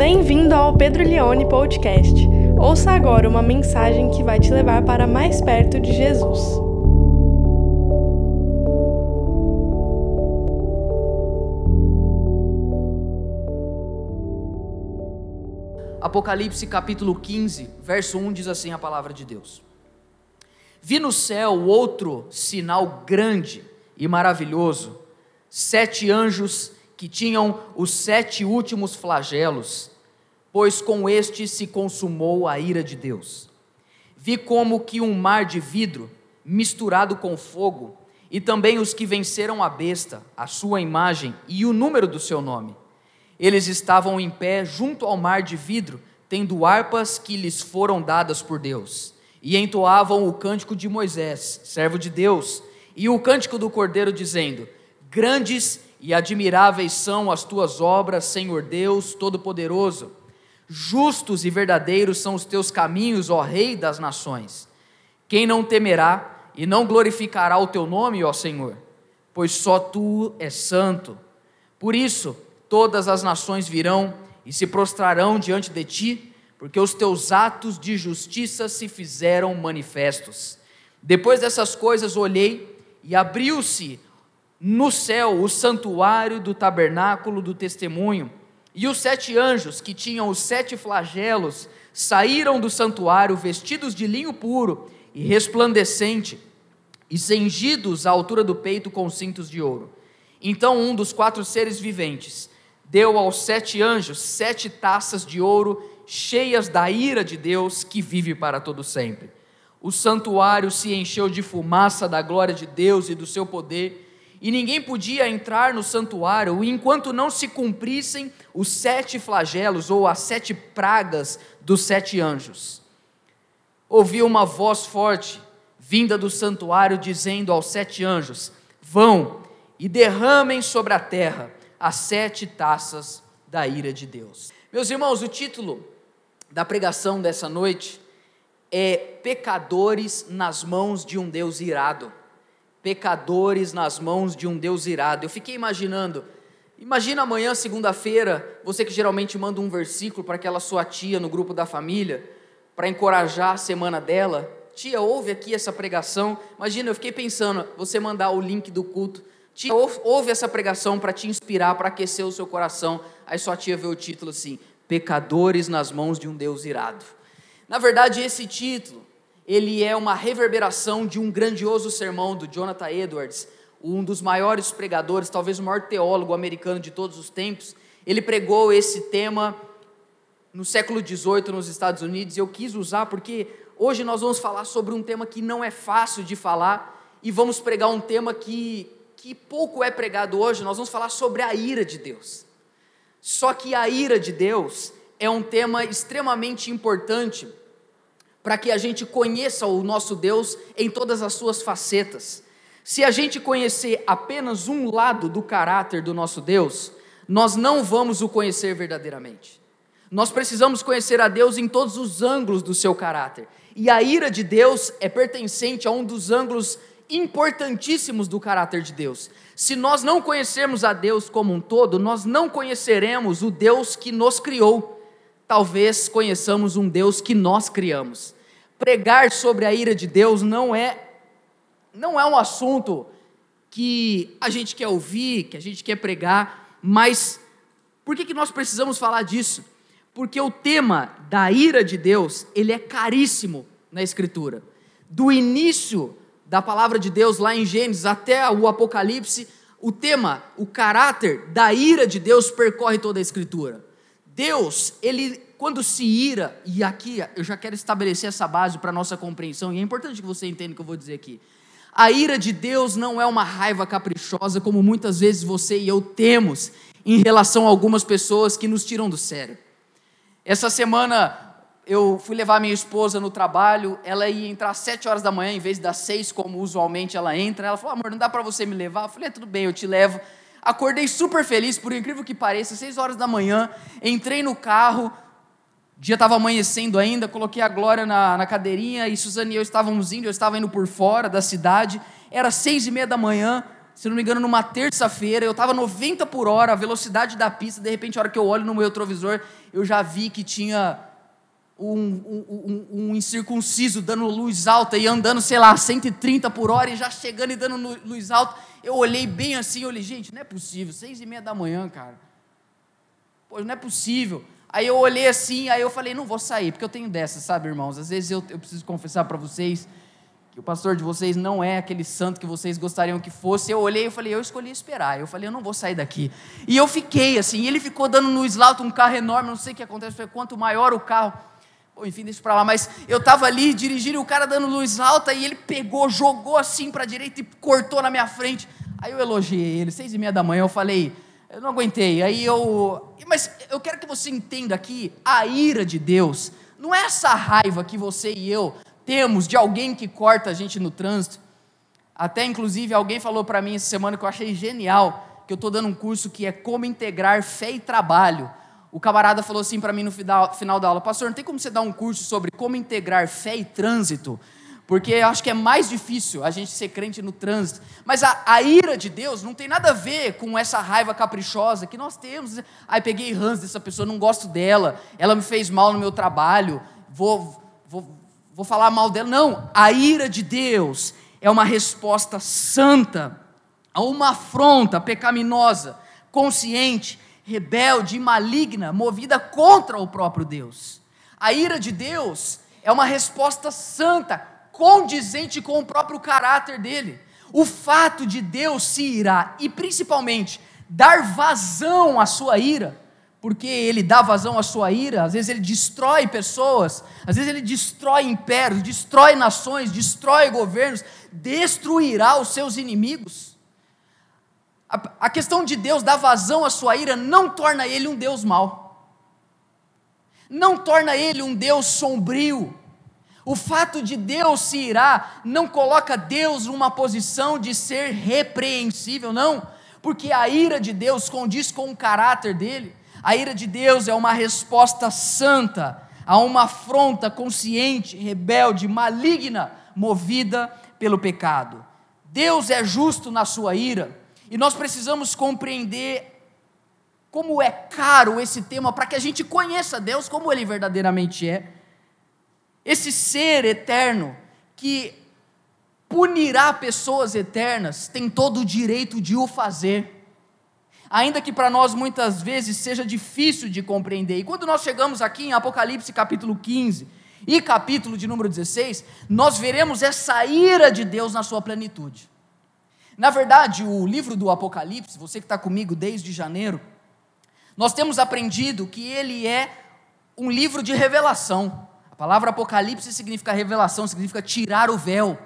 Bem-vindo ao Pedro Leone Podcast. Ouça agora uma mensagem que vai te levar para mais perto de Jesus. Apocalipse capítulo 15, verso 1 diz assim a palavra de Deus: Vi no céu outro sinal grande e maravilhoso, sete anjos que tinham os sete últimos flagelos, pois com este se consumou a ira de Deus. Vi como que um mar de vidro misturado com fogo, e também os que venceram a besta, a sua imagem e o número do seu nome. Eles estavam em pé junto ao mar de vidro, tendo harpas que lhes foram dadas por Deus, e entoavam o cântico de Moisés, servo de Deus, e o cântico do Cordeiro, dizendo: Grandes e admiráveis são as tuas obras, Senhor Deus Todo-Poderoso. Justos e verdadeiros são os teus caminhos, ó Rei das nações. Quem não temerá e não glorificará o teu nome, ó Senhor? Pois só tu és santo. Por isso, todas as nações virão e se prostrarão diante de ti, porque os teus atos de justiça se fizeram manifestos. Depois dessas coisas olhei e abriu-se no céu o santuário do tabernáculo do testemunho, e os sete anjos que tinham os sete flagelos saíram do santuário vestidos de linho puro e resplandecente, e cingidos à altura do peito com cintos de ouro. Então um dos quatro seres viventes deu aos sete anjos sete taças de ouro cheias da ira de Deus que vive para todo sempre. O santuário se encheu de fumaça da glória de Deus e do seu poder, e ninguém podia entrar no santuário enquanto não se cumprissem os sete flagelos ou as sete pragas dos sete anjos. Ouvi uma voz forte vinda do santuário dizendo aos sete anjos: Vão e derramem sobre a terra as sete taças da ira de Deus. Meus irmãos, o título da pregação dessa noite é Pecadores nas mãos de um Deus irado. Pecadores nas mãos de um Deus irado. Eu fiquei imaginando, imagina amanhã, segunda-feira, você que geralmente manda um versículo para aquela sua tia no grupo da família, para encorajar a semana dela. Tia, ouve aqui essa pregação. Imagina, eu fiquei pensando, você mandar o link do culto Tia, ouve essa pregação para te inspirar, para aquecer o seu coração. Aí sua tia vê o título assim: Pecadores nas mãos de um Deus irado. Na verdade, esse título, ele é uma reverberação de um grandioso sermão do Jonathan Edwards, um dos maiores pregadores, talvez o maior teólogo americano de todos os tempos. Ele pregou esse tema no século XVIII nos Estados Unidos eu quis usar porque hoje nós vamos falar sobre um tema que não é fácil de falar e vamos pregar um tema que que pouco é pregado hoje, nós vamos falar sobre a ira de Deus. Só que a ira de Deus é um tema extremamente importante para que a gente conheça o nosso Deus em todas as suas facetas. Se a gente conhecer apenas um lado do caráter do nosso Deus, nós não vamos o conhecer verdadeiramente. Nós precisamos conhecer a Deus em todos os ângulos do seu caráter. E a ira de Deus é pertencente a um dos ângulos importantíssimos do caráter de Deus. Se nós não conhecermos a Deus como um todo, nós não conheceremos o Deus que nos criou. Talvez conheçamos um Deus que nós criamos. Pregar sobre a ira de Deus não é não é um assunto que a gente quer ouvir, que a gente quer pregar, mas por que, que nós precisamos falar disso? Porque o tema da ira de Deus, ele é caríssimo na Escritura. Do início da palavra de Deus lá em Gênesis até o Apocalipse, o tema, o caráter da ira de Deus percorre toda a Escritura. Deus, ele quando se ira, e aqui eu já quero estabelecer essa base para nossa compreensão, e é importante que você entenda o que eu vou dizer aqui. A ira de Deus não é uma raiva caprichosa, como muitas vezes você e eu temos em relação a algumas pessoas que nos tiram do sério. Essa semana eu fui levar minha esposa no trabalho, ela ia entrar às 7 horas da manhã em vez das 6, como usualmente ela entra. Ela falou: amor, não dá para você me levar? Eu falei: é, tudo bem, eu te levo. Acordei super feliz, por incrível que pareça, 6 horas da manhã, entrei no carro, o dia estava amanhecendo ainda, coloquei a Glória na, na cadeirinha e Suzane e eu estávamos indo, eu estava indo por fora da cidade, era seis e meia da manhã, se não me engano, numa terça-feira, eu estava 90 por hora, a velocidade da pista, de repente, a hora que eu olho no meu retrovisor, eu já vi que tinha um, um, um, incircunciso dando luz alta e andando, sei lá, 130 por hora e já chegando e dando luz alta. Eu olhei bem assim, eu olhei, gente, não é possível, seis e meia da manhã, cara. Pô, não é possível. Aí eu olhei assim, aí eu falei, não vou sair, porque eu tenho dessas, sabe, irmãos? Às vezes eu, eu preciso confessar para vocês que o pastor de vocês não é aquele santo que vocês gostariam que fosse. Eu olhei e falei, eu escolhi esperar. Eu falei, eu não vou sair daqui. E eu fiquei assim, ele ficou dando no slaughter um carro enorme, não sei o que acontece, falei, quanto maior o carro. Enfim, deixa para lá, mas eu estava ali dirigindo o cara dando luz alta e ele pegou, jogou assim para direita e cortou na minha frente. Aí eu elogiei ele, seis e meia da manhã, eu falei, eu não aguentei. Aí eu. Mas eu quero que você entenda aqui: a ira de Deus não é essa raiva que você e eu temos de alguém que corta a gente no trânsito. Até inclusive alguém falou para mim essa semana que eu achei genial, que eu estou dando um curso que é como integrar fé e trabalho. O camarada falou assim para mim no final, da aula: Pastor, não tem como você dar um curso sobre como integrar fé e trânsito? porque eu acho que é mais difícil a gente ser crente no trânsito. Mas a, a, ira de Deus não tem nada a ver com essa raiva caprichosa que nós temos. Ai, peguei rãs dessa pessoa, não gosto dela, ela me fez mal no meu trabalho, vou, vou, vou falar mal dela. Não, a ira de Deus é uma resposta santa a uma afronta pecaminosa, consciente, rebelde e maligna, movida contra o próprio Deus. A ira de Deus é uma resposta santa, condizente com o próprio caráter dele. O fato de Deus se irar e principalmente dar vazão à sua ira, porque ele dá vazão à sua ira, às vezes ele destrói pessoas, às vezes ele destrói impérios, destrói nações, destrói governos, destruirá os seus inimigos. A, a questão de Deus dar vazão à sua ira não torna ele um Deus mau, não torna ele um Deus sombrio, o fato de Deus se irar não coloca Deus numa posição de ser repreensível, não, porque a ira de Deus condiz com o caráter dele. A ira de Deus é uma resposta santa a uma afronta consciente, rebelde, maligna, movida pelo pecado. Deus é justo na sua ira, e nós precisamos compreender como é caro esse tema para que a gente conheça Deus como ele verdadeiramente é esse ser eterno que punirá pessoas eternas tem todo o direito de o fazer. Ainda que para nós muitas vezes seja difícil de compreender. E quando nós chegamos aqui em Apocalipse capítulo 15 e capítulo de número 16, nós veremos essa ira de Deus na sua plenitude. Na verdade, o livro do Apocalipse, você que está comigo desde janeiro, nós temos aprendido que ele é um livro de revelação palavra Apocalipse significa revelação, significa tirar o véu.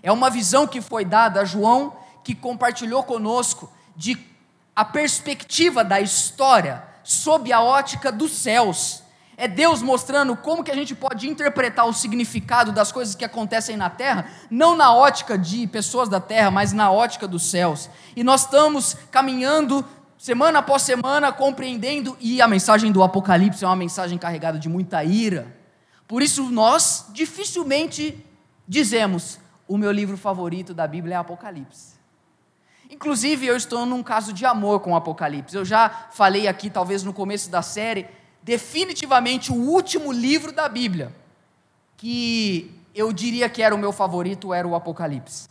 É uma visão que foi dada a João, que compartilhou conosco de a perspectiva da história sob a ótica dos céus. É Deus mostrando como que a gente pode interpretar o significado das coisas que acontecem na terra, não na ótica de pessoas da terra, mas na ótica dos céus. E nós estamos caminhando semana após semana compreendendo e a mensagem do Apocalipse é uma mensagem carregada de muita ira por isso nós dificilmente dizemos: o meu livro favorito da Bíblia é Apocalipse. Inclusive, eu estou num caso de amor com o Apocalipse. Eu já falei aqui, talvez no começo da série, definitivamente o último livro da Bíblia que eu diria que era o meu favorito era o Apocalipse.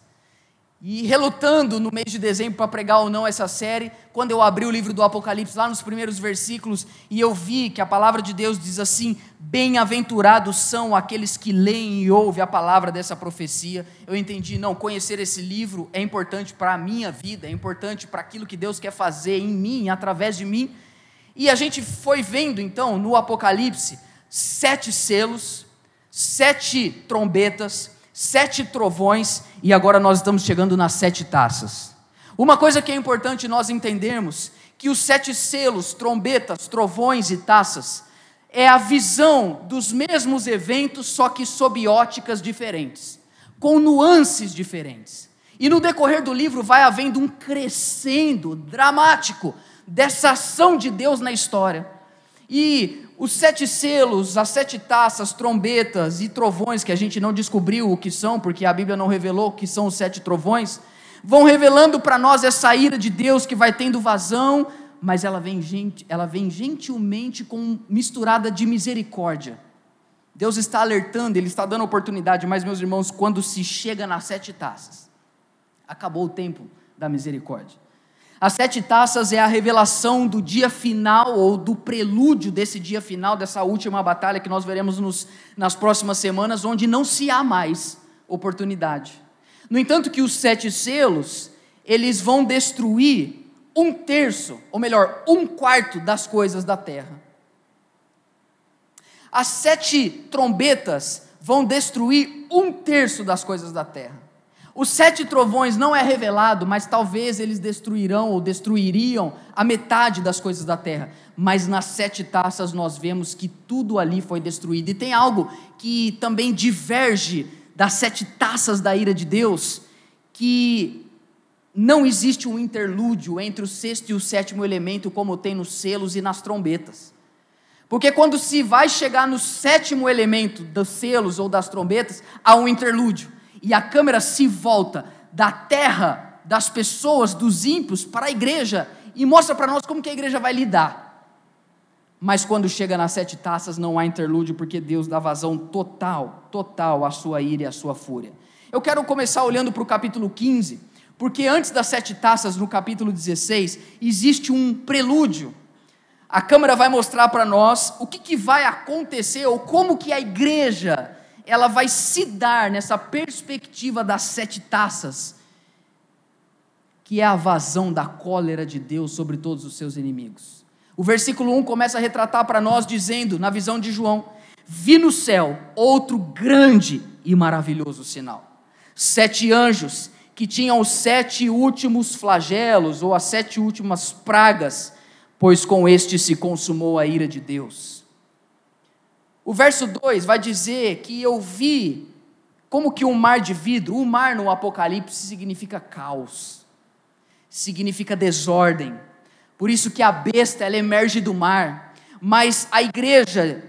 E relutando no mês de dezembro para pregar ou não essa série, quando eu abri o livro do Apocalipse, lá nos primeiros versículos, e eu vi que a palavra de Deus diz assim: Bem-aventurados são aqueles que leem e ouvem a palavra dessa profecia. Eu entendi, não, conhecer esse livro é importante para a minha vida, é importante para aquilo que Deus quer fazer em mim, através de mim. E a gente foi vendo então no Apocalipse sete selos, sete trombetas, sete trovões e agora nós estamos chegando nas sete taças. Uma coisa que é importante nós entendermos que os sete selos, trombetas, trovões e taças é a visão dos mesmos eventos, só que sob óticas diferentes, com nuances diferentes. E no decorrer do livro vai havendo um crescendo dramático dessa ação de Deus na história. E os sete selos, as sete taças, trombetas e trovões, que a gente não descobriu o que são, porque a Bíblia não revelou o que são os sete trovões, vão revelando para nós essa ira de Deus que vai tendo vazão, mas ela vem, gente, ela vem gentilmente com misturada de misericórdia. Deus está alertando, Ele está dando oportunidade, mas, meus irmãos, quando se chega nas sete taças, acabou o tempo da misericórdia. As sete taças é a revelação do dia final, ou do prelúdio desse dia final, dessa última batalha que nós veremos nos, nas próximas semanas, onde não se há mais oportunidade. No entanto, que os sete selos, eles vão destruir um terço, ou melhor, um quarto das coisas da terra. As sete trombetas vão destruir um terço das coisas da terra. Os sete trovões não é revelado, mas talvez eles destruirão ou destruiriam a metade das coisas da terra. Mas nas sete taças nós vemos que tudo ali foi destruído. E tem algo que também diverge das sete taças da ira de Deus, que não existe um interlúdio entre o sexto e o sétimo elemento, como tem nos selos e nas trombetas. Porque quando se vai chegar no sétimo elemento dos selos ou das trombetas, há um interlúdio. E a câmera se volta da terra, das pessoas, dos ímpios, para a igreja e mostra para nós como que a igreja vai lidar. Mas quando chega nas sete taças, não há interlúdio, porque Deus dá vazão total, total à sua ira e à sua fúria. Eu quero começar olhando para o capítulo 15, porque antes das sete taças, no capítulo 16, existe um prelúdio a câmera vai mostrar para nós o que, que vai acontecer ou como que a igreja ela vai se dar nessa perspectiva das sete taças, que é a vazão da cólera de Deus sobre todos os seus inimigos. O versículo 1 começa a retratar para nós, dizendo, na visão de João: Vi no céu outro grande e maravilhoso sinal. Sete anjos que tinham os sete últimos flagelos, ou as sete últimas pragas, pois com este se consumou a ira de Deus. O verso 2 vai dizer que eu vi como que um mar de vidro, o mar no Apocalipse significa caos, significa desordem. Por isso que a besta ela emerge do mar, mas a igreja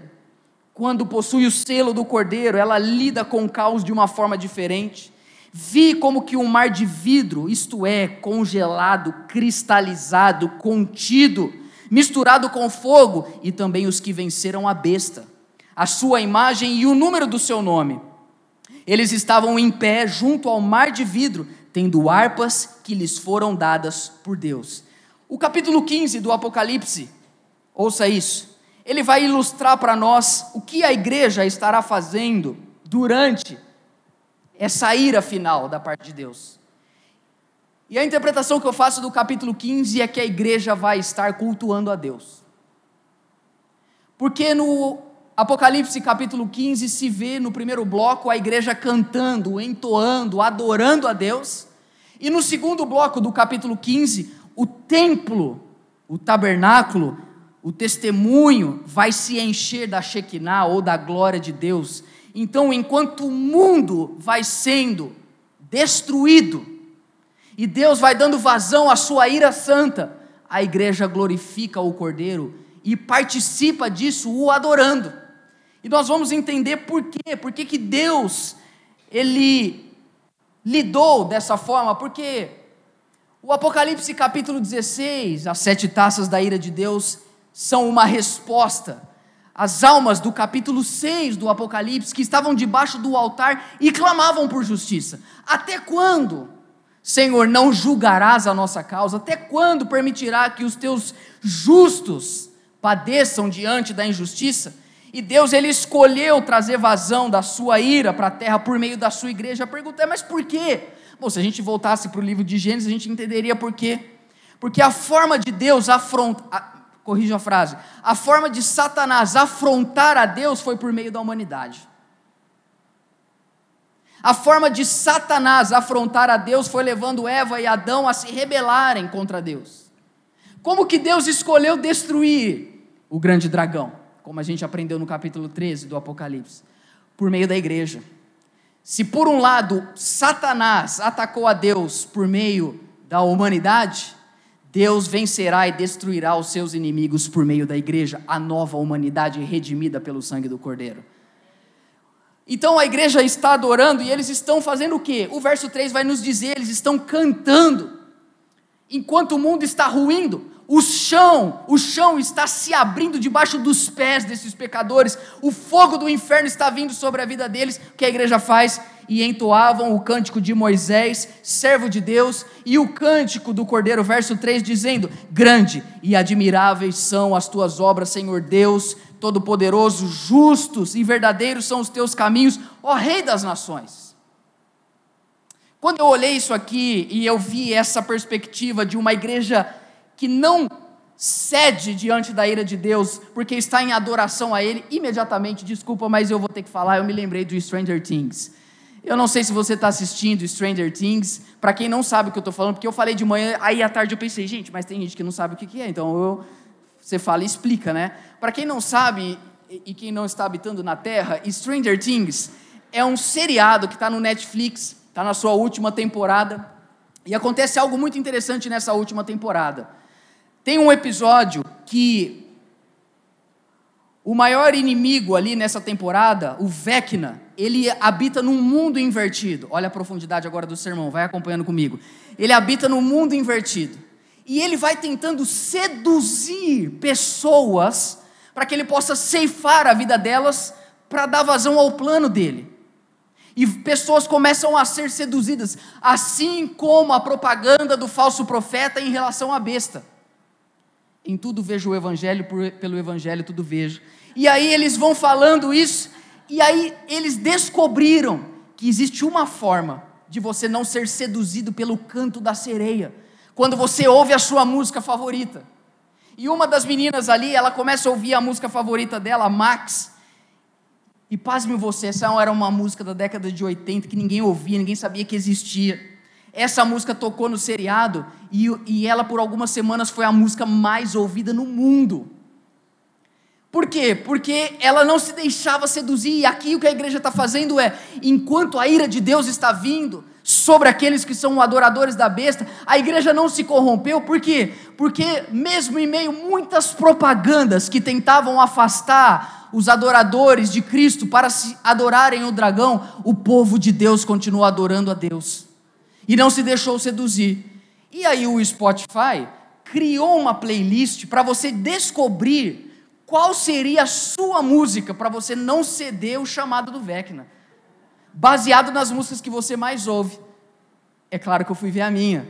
quando possui o selo do cordeiro, ela lida com o caos de uma forma diferente. Vi como que um mar de vidro, isto é, congelado, cristalizado, contido, misturado com fogo, e também os que venceram a besta, a sua imagem e o número do seu nome. Eles estavam em pé junto ao mar de vidro, tendo harpas que lhes foram dadas por Deus. O capítulo 15 do Apocalipse, ouça isso, ele vai ilustrar para nós o que a igreja estará fazendo durante essa ira final da parte de Deus. E a interpretação que eu faço do capítulo 15 é que a igreja vai estar cultuando a Deus. Porque no Apocalipse capítulo 15 se vê no primeiro bloco a igreja cantando, entoando, adorando a Deus. E no segundo bloco do capítulo 15, o templo, o tabernáculo, o testemunho vai se encher da Shekinah ou da glória de Deus. Então, enquanto o mundo vai sendo destruído, e Deus vai dando vazão à sua ira santa, a igreja glorifica o Cordeiro e participa disso o adorando. E nós vamos entender por quê, por que, que Deus, Ele lidou dessa forma, porque o Apocalipse capítulo 16, as sete taças da ira de Deus, são uma resposta às almas do capítulo 6 do Apocalipse, que estavam debaixo do altar e clamavam por justiça. Até quando? Senhor, não julgarás a nossa causa? Até quando permitirá que os teus justos padeçam diante da injustiça? E Deus ele escolheu trazer vazão da sua ira para a terra por meio da sua igreja. A pergunta é: mas por quê? Bom, se a gente voltasse para o livro de Gênesis, a gente entenderia por quê. Porque a forma de Deus afrontar, corrija a frase, a forma de Satanás afrontar a Deus foi por meio da humanidade. A forma de Satanás afrontar a Deus foi levando Eva e Adão a se rebelarem contra Deus. Como que Deus escolheu destruir o grande dragão? Como a gente aprendeu no capítulo 13 do Apocalipse, por meio da igreja. Se por um lado Satanás atacou a Deus por meio da humanidade, Deus vencerá e destruirá os seus inimigos por meio da igreja, a nova humanidade redimida pelo sangue do Cordeiro. Então a igreja está adorando e eles estão fazendo o quê? O verso 3 vai nos dizer, eles estão cantando. Enquanto o mundo está ruindo, o chão, o chão está se abrindo debaixo dos pés desses pecadores. O fogo do inferno está vindo sobre a vida deles. O que a igreja faz? E entoavam o cântico de Moisés, servo de Deus, e o cântico do Cordeiro, verso 3, dizendo: Grande e admiráveis são as tuas obras, Senhor Deus, Todo-Poderoso, justos e verdadeiros são os teus caminhos, ó Rei das nações. Quando eu olhei isso aqui e eu vi essa perspectiva de uma igreja que não cede diante da ira de Deus, porque está em adoração a Ele, imediatamente, desculpa, mas eu vou ter que falar, eu me lembrei do Stranger Things. Eu não sei se você está assistindo Stranger Things, para quem não sabe o que eu estou falando, porque eu falei de manhã, aí à tarde eu pensei, gente, mas tem gente que não sabe o que, é, então eu, você fala e explica, né? Para quem não sabe e quem não está habitando na Terra, Stranger Things é um seriado que está no Netflix, está na sua última temporada, e acontece algo muito interessante nessa última temporada. Tem um episódio que o maior inimigo ali nessa temporada, o Vecna, ele habita num mundo invertido. Olha a profundidade agora do sermão, vai acompanhando comigo. Ele habita num mundo invertido. E ele vai tentando seduzir pessoas para que ele possa ceifar a vida delas para dar vazão ao plano dele. E pessoas começam a ser seduzidas, assim como a propaganda do falso profeta em relação à besta. Em tudo vejo o Evangelho, por, pelo Evangelho tudo vejo. E aí eles vão falando isso, e aí eles descobriram que existe uma forma de você não ser seduzido pelo canto da sereia, quando você ouve a sua música favorita. E uma das meninas ali, ela começa a ouvir a música favorita dela, Max. E pasme você, essa era uma música da década de 80 que ninguém ouvia, ninguém sabia que existia. Essa música tocou no seriado e, e ela, por algumas semanas, foi a música mais ouvida no mundo. Por quê? Porque ela não se deixava seduzir, e aqui o que a igreja está fazendo é, enquanto a ira de Deus está vindo sobre aqueles que são adoradores da besta, a igreja não se corrompeu, por quê? Porque, mesmo em meio a muitas propagandas que tentavam afastar os adoradores de Cristo para se adorarem o dragão, o povo de Deus continua adorando a Deus e não se deixou seduzir. E aí o Spotify criou uma playlist para você descobrir qual seria a sua música para você não ceder o chamado do Vecna, baseado nas músicas que você mais ouve. É claro que eu fui ver a minha.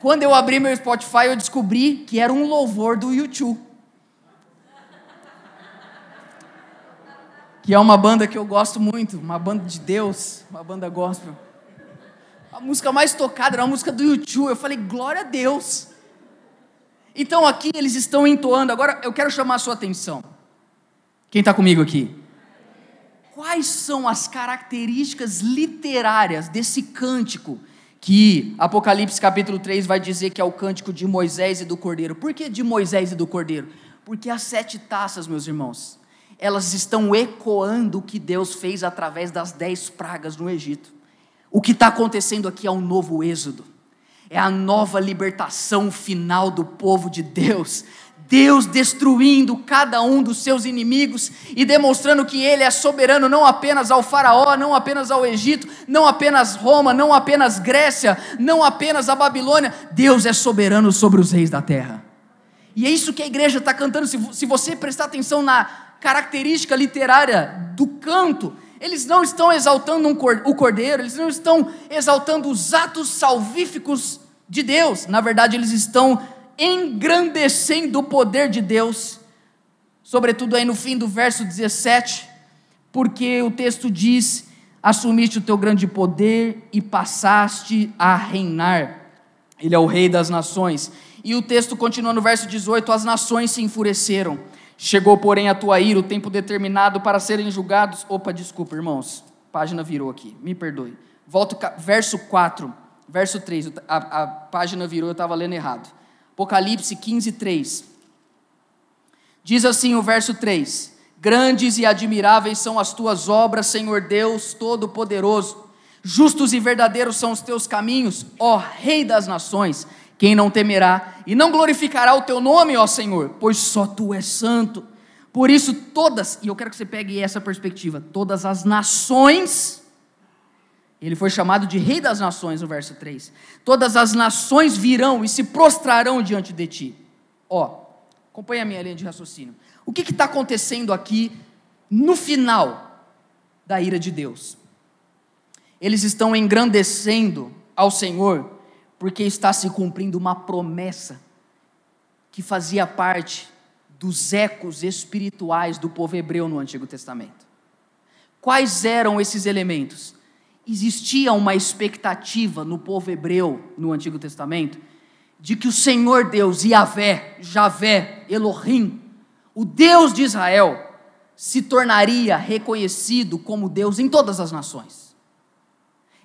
Quando eu abri meu Spotify, eu descobri que era um louvor do YouTube. Que é uma banda que eu gosto muito, uma banda de Deus, uma banda gospel a música mais tocada era a música do YouTube. Eu falei, glória a Deus. Então aqui eles estão entoando. Agora eu quero chamar a sua atenção. Quem está comigo aqui? Quais são as características literárias desse cântico que Apocalipse capítulo 3 vai dizer que é o cântico de Moisés e do Cordeiro? Por que de Moisés e do Cordeiro? Porque as sete taças, meus irmãos, elas estão ecoando o que Deus fez através das dez pragas no Egito. O que está acontecendo aqui é um novo êxodo, é a nova libertação final do povo de Deus. Deus destruindo cada um dos seus inimigos e demonstrando que Ele é soberano não apenas ao Faraó, não apenas ao Egito, não apenas Roma, não apenas Grécia, não apenas a Babilônia. Deus é soberano sobre os reis da terra. E é isso que a igreja está cantando. Se você prestar atenção na característica literária do canto, eles não estão exaltando um, o cordeiro, eles não estão exaltando os atos salvíficos de Deus. Na verdade, eles estão engrandecendo o poder de Deus, sobretudo aí no fim do verso 17, porque o texto diz: Assumiste o teu grande poder e passaste a reinar. Ele é o rei das nações. E o texto continua no verso 18: As nações se enfureceram Chegou, porém, a tua ira, o tempo determinado para serem julgados. Opa, desculpa, irmãos. Página virou aqui, me perdoe. Volto, verso 4, verso 3. A, a página virou, eu estava lendo errado. Apocalipse 15, 3. Diz assim o verso 3: Grandes e admiráveis são as tuas obras, Senhor Deus Todo-Poderoso. Justos e verdadeiros são os teus caminhos, ó Rei das nações. Quem não temerá e não glorificará o teu nome, ó Senhor, pois só tu és santo. Por isso, todas, e eu quero que você pegue essa perspectiva, todas as nações, ele foi chamado de Rei das Nações no verso 3. Todas as nações virão e se prostrarão diante de ti. Ó, acompanha a minha linha de raciocínio. O que está acontecendo aqui no final da ira de Deus? Eles estão engrandecendo ao Senhor porque está se cumprindo uma promessa que fazia parte dos ecos espirituais do povo hebreu no Antigo Testamento. Quais eram esses elementos? Existia uma expectativa no povo hebreu no Antigo Testamento de que o Senhor Deus, Yahvé, Javé, Elohim, o Deus de Israel, se tornaria reconhecido como Deus em todas as nações.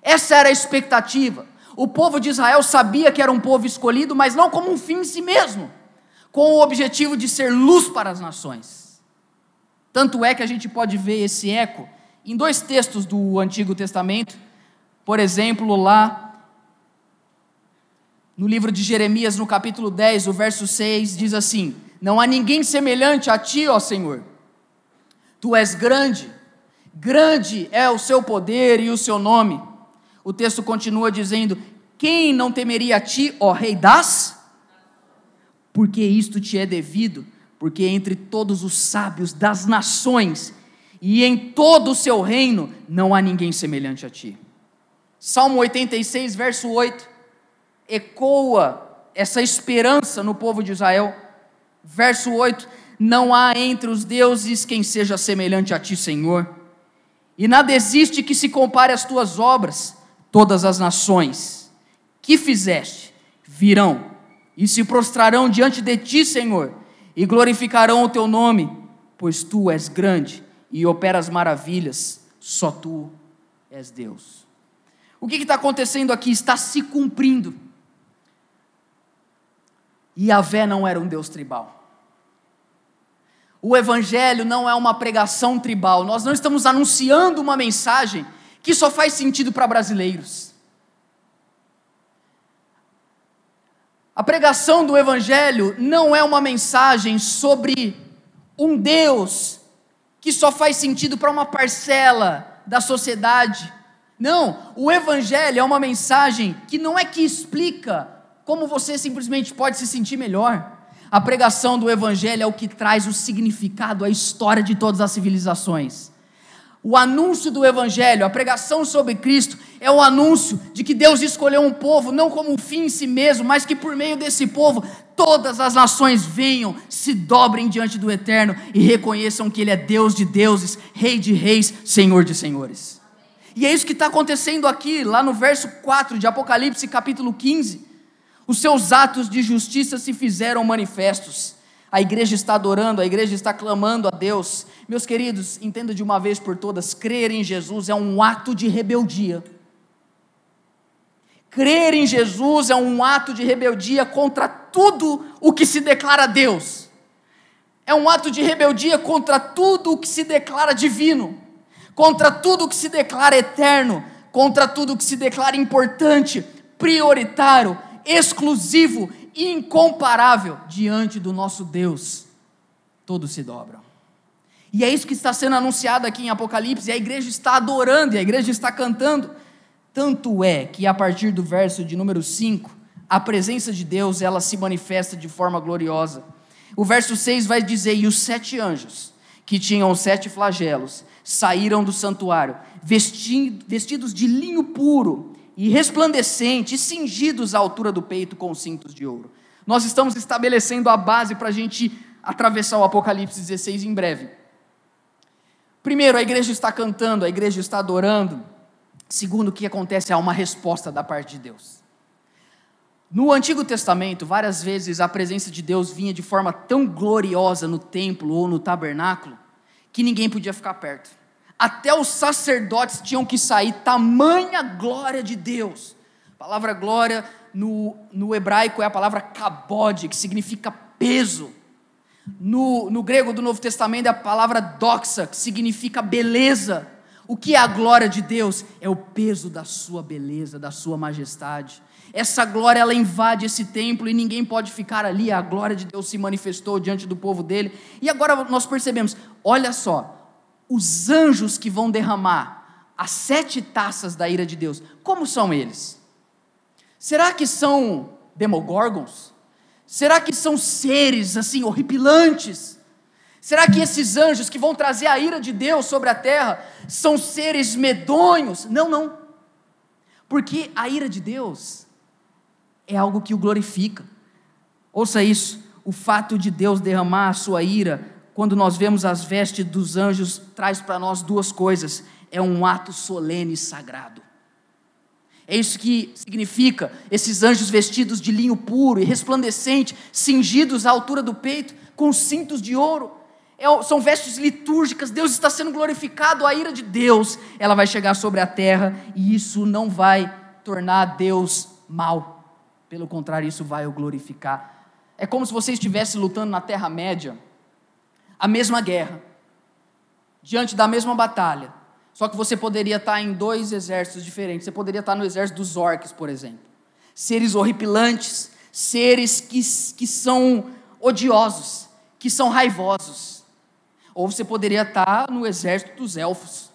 Essa era a expectativa. O povo de Israel sabia que era um povo escolhido, mas não como um fim em si mesmo com o objetivo de ser luz para as nações. Tanto é que a gente pode ver esse eco em dois textos do Antigo Testamento, por exemplo, lá no livro de Jeremias, no capítulo 10, o verso 6, diz assim: Não há ninguém semelhante a ti, ó Senhor. Tu és grande, grande é o seu poder e o seu nome. O texto continua dizendo: Quem não temeria a ti, ó Rei das porque isto te é devido, porque entre todos os sábios das nações e em todo o seu reino não há ninguém semelhante a ti. Salmo 86, verso 8, ecoa essa esperança no povo de Israel. Verso 8: Não há entre os deuses quem seja semelhante a ti, Senhor, e nada existe que se compare às tuas obras. Todas as nações que fizeste virão e se prostrarão diante de ti, Senhor, e glorificarão o teu nome, pois tu és grande e operas maravilhas, só tu és Deus. O que está acontecendo aqui? Está se cumprindo. E Yahvé não era um Deus tribal. O Evangelho não é uma pregação tribal. Nós não estamos anunciando uma mensagem que só faz sentido para brasileiros. A pregação do Evangelho não é uma mensagem sobre um Deus que só faz sentido para uma parcela da sociedade. Não, o Evangelho é uma mensagem que não é que explica como você simplesmente pode se sentir melhor. A pregação do Evangelho é o que traz o significado, a história de todas as civilizações. O anúncio do Evangelho, a pregação sobre Cristo, é o anúncio de que Deus escolheu um povo não como um fim em si mesmo, mas que por meio desse povo todas as nações venham, se dobrem diante do Eterno e reconheçam que Ele é Deus de deuses, Rei de reis, Senhor de senhores. E é isso que está acontecendo aqui, lá no verso 4 de Apocalipse, capítulo 15. Os seus atos de justiça se fizeram manifestos a igreja está adorando, a igreja está clamando a Deus. Meus queridos, entenda de uma vez por todas: crer em Jesus é um ato de rebeldia. Crer em Jesus é um ato de rebeldia contra tudo o que se declara Deus. É um ato de rebeldia contra tudo o que se declara divino, contra tudo o que se declara eterno, contra tudo o que se declara importante, prioritário, exclusivo incomparável diante do nosso Deus. Todos se dobram. E é isso que está sendo anunciado aqui em Apocalipse, e a igreja está adorando, e a igreja está cantando. Tanto é que a partir do verso de número 5, a presença de Deus, ela se manifesta de forma gloriosa. O verso 6 vai dizer: "E os sete anjos, que tinham sete flagelos, saíram do santuário, vestidos de linho puro, e resplandecentes, cingidos à altura do peito com cintos de ouro. Nós estamos estabelecendo a base para a gente atravessar o Apocalipse 16 em breve. Primeiro, a igreja está cantando, a igreja está adorando. Segundo, o que acontece? Há uma resposta da parte de Deus. No Antigo Testamento, várias vezes a presença de Deus vinha de forma tão gloriosa no templo ou no tabernáculo que ninguém podia ficar perto até os sacerdotes tinham que sair, tamanha glória de Deus. A palavra glória no, no hebraico é a palavra kabod, que significa peso. No, no grego do Novo Testamento é a palavra doxa, que significa beleza. O que é a glória de Deus? É o peso da sua beleza, da sua majestade. Essa glória ela invade esse templo e ninguém pode ficar ali. A glória de Deus se manifestou diante do povo dele. E agora nós percebemos, olha só, os anjos que vão derramar as sete taças da ira de Deus, como são eles? Será que são demogorgons? Será que são seres assim horripilantes? Será que esses anjos que vão trazer a ira de Deus sobre a terra são seres medonhos? Não, não. Porque a ira de Deus é algo que o glorifica. Ouça isso: o fato de Deus derramar a sua ira, quando nós vemos as vestes dos anjos, traz para nós duas coisas: é um ato solene e sagrado. É isso que significa esses anjos vestidos de linho puro e resplandecente, cingidos à altura do peito, com cintos de ouro. É, são vestes litúrgicas, Deus está sendo glorificado, a ira de Deus, ela vai chegar sobre a terra e isso não vai tornar Deus mal. Pelo contrário, isso vai o glorificar. É como se você estivesse lutando na Terra-média, a mesma guerra, diante da mesma batalha, só que você poderia estar em dois exércitos diferentes. Você poderia estar no exército dos orcs, por exemplo. Seres horripilantes, seres que, que são odiosos, que são raivosos. Ou você poderia estar no exército dos elfos.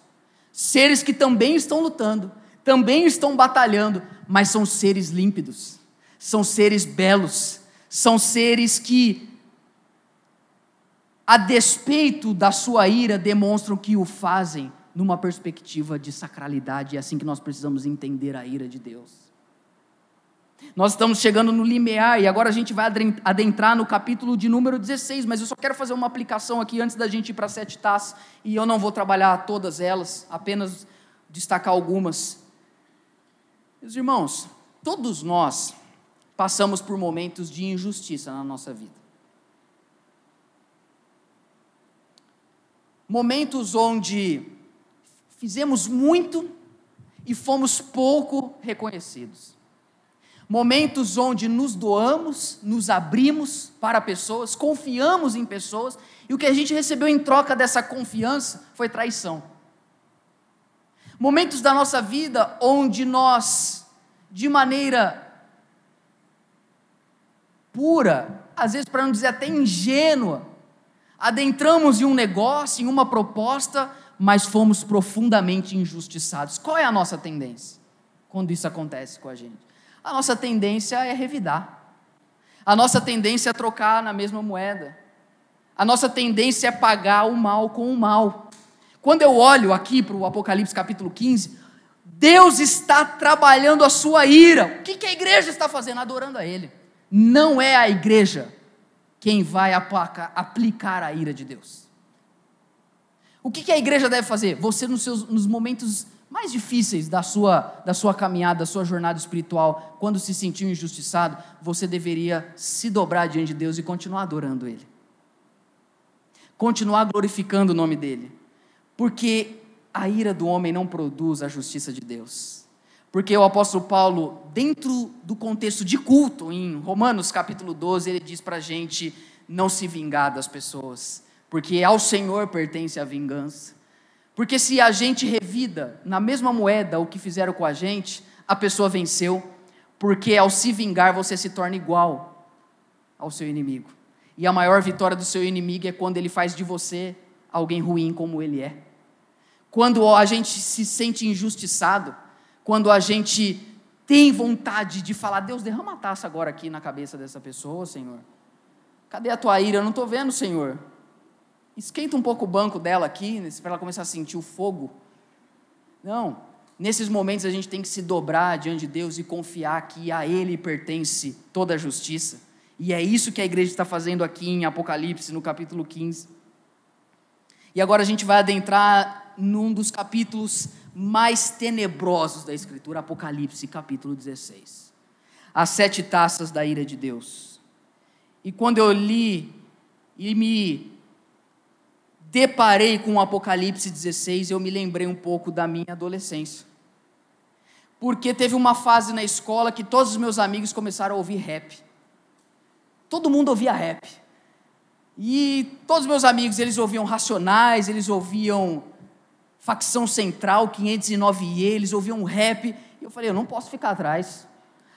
Seres que também estão lutando, também estão batalhando, mas são seres límpidos, são seres belos, são seres que, a despeito da sua ira, demonstram que o fazem numa perspectiva de sacralidade, é assim que nós precisamos entender a ira de Deus. Nós estamos chegando no limiar e agora a gente vai adentrar no capítulo de número 16, mas eu só quero fazer uma aplicação aqui antes da gente ir para sete taças e eu não vou trabalhar todas elas, apenas destacar algumas. Meus irmãos, todos nós passamos por momentos de injustiça na nossa vida. Momentos onde fizemos muito e fomos pouco reconhecidos. Momentos onde nos doamos, nos abrimos para pessoas, confiamos em pessoas, e o que a gente recebeu em troca dessa confiança foi traição. Momentos da nossa vida onde nós, de maneira pura, às vezes para não dizer até ingênua, adentramos em um negócio, em uma proposta, mas fomos profundamente injustiçados. Qual é a nossa tendência quando isso acontece com a gente? A nossa tendência é revidar. A nossa tendência é trocar na mesma moeda. A nossa tendência é pagar o mal com o mal. Quando eu olho aqui para o Apocalipse capítulo 15, Deus está trabalhando a sua ira. O que, a igreja está fazendo? Adorando a Ele. Não é a igreja quem vai aplicar a ira de Deus. O que, a igreja deve fazer? Você, nos, seus, nos momentos mais difíceis da sua, da sua caminhada, da sua jornada espiritual, quando se sentiu injustiçado, você deveria se dobrar diante de Deus e continuar adorando Ele. Continuar glorificando o nome dEle. Porque a ira do homem não produz a justiça de Deus. Porque o apóstolo Paulo, dentro do contexto de culto, em Romanos capítulo 12, ele diz para a gente não se vingar das pessoas porque ao Senhor pertence a vingança. Porque se a gente revida na mesma moeda o que fizeram com a gente, a pessoa venceu, porque ao se vingar você se torna igual ao seu inimigo. E a maior vitória do seu inimigo é quando ele faz de você alguém ruim como ele é. Quando a gente se sente injustiçado, quando a gente tem vontade de falar, Deus, derrama a taça agora aqui na cabeça dessa pessoa, Senhor. Cadê a tua ira? Eu não estou vendo, Senhor. Esquenta um pouco o banco dela aqui, para ela começar a sentir o fogo. Não. Nesses momentos a gente tem que se dobrar diante de Deus e confiar que a Ele pertence toda a justiça. E é isso que a igreja está fazendo aqui em Apocalipse, no capítulo 15. E agora a gente vai adentrar num dos capítulos mais tenebrosos da Escritura, Apocalipse, capítulo 16. As sete taças da ira de Deus. E quando eu li e me deparei com o Apocalipse 16, eu me lembrei um pouco da minha adolescência. Porque teve uma fase na escola que todos os meus amigos começaram a ouvir rap. Todo mundo ouvia rap. E todos os meus amigos, eles ouviam Racionais, eles ouviam Facção Central, 509 e eles ouviam rap. E eu falei, eu não posso ficar atrás.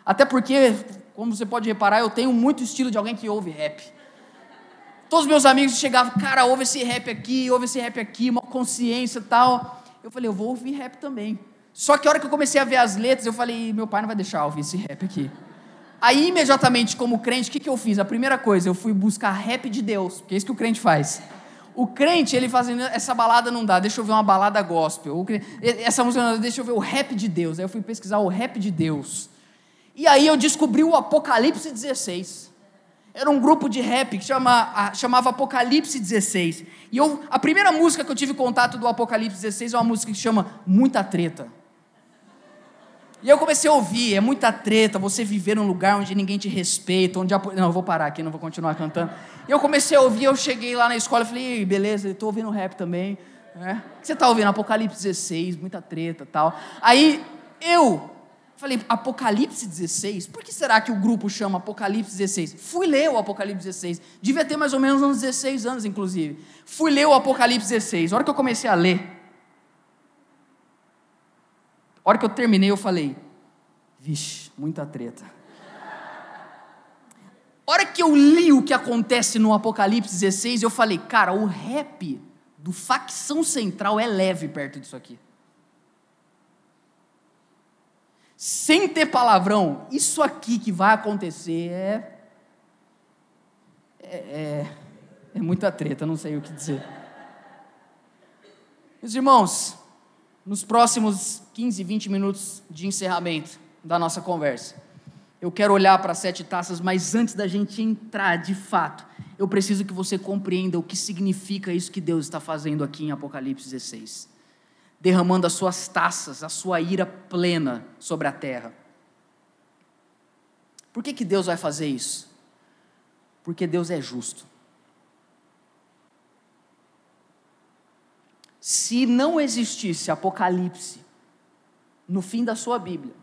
Até porque, como você pode reparar, eu tenho muito estilo de alguém que ouve rap. Todos os meus amigos chegavam, cara, ouve esse rap aqui, ouve esse rap aqui, uma consciência e tal. Eu falei, eu vou ouvir rap também. Só que a hora que eu comecei a ver as letras, eu falei, meu pai não vai deixar eu ouvir esse rap aqui. Aí, imediatamente, como crente, o que, que eu fiz? A primeira coisa, eu fui buscar rap de Deus, porque é isso que o crente faz. O crente, ele fazendo, essa balada não dá, deixa eu ver uma balada gospel. Essa música, deixa eu ver o rap de Deus. Aí eu fui pesquisar o rap de Deus. E aí eu descobri o Apocalipse 16. Era um grupo de rap que chama, chamava Apocalipse 16. E eu, a primeira música que eu tive contato do Apocalipse 16 é uma música que chama Muita Treta. E eu comecei a ouvir, é muita treta, você viver num lugar onde ninguém te respeita, onde... Não, eu vou parar aqui, não vou continuar cantando. E eu comecei a ouvir, eu cheguei lá na escola e falei, beleza, estou ouvindo rap também. É. O que você está ouvindo? Apocalipse 16, muita treta tal. Aí eu Falei, Apocalipse 16? Por que será que o grupo chama Apocalipse 16? Fui ler o Apocalipse 16. Devia ter mais ou menos uns 16 anos, inclusive. Fui ler o Apocalipse 16. A hora que eu comecei a ler, a hora que eu terminei, eu falei, vixe, muita treta. A hora que eu li o que acontece no Apocalipse 16, eu falei, cara, o rap do facção central é leve perto disso aqui. sem ter palavrão, isso aqui que vai acontecer é. É, é, é muita treta, não sei o que dizer. Meus irmãos, nos próximos 15, 20 minutos de encerramento da nossa conversa, eu quero olhar para sete taças, mas antes da gente entrar de fato, eu preciso que você compreenda o que significa isso que Deus está fazendo aqui em Apocalipse 16 derramando as suas taças, a sua ira plena sobre a terra. Por que, que Deus vai fazer isso? Porque Deus é justo. Se não existisse Apocalipse no fim da sua Bíblia,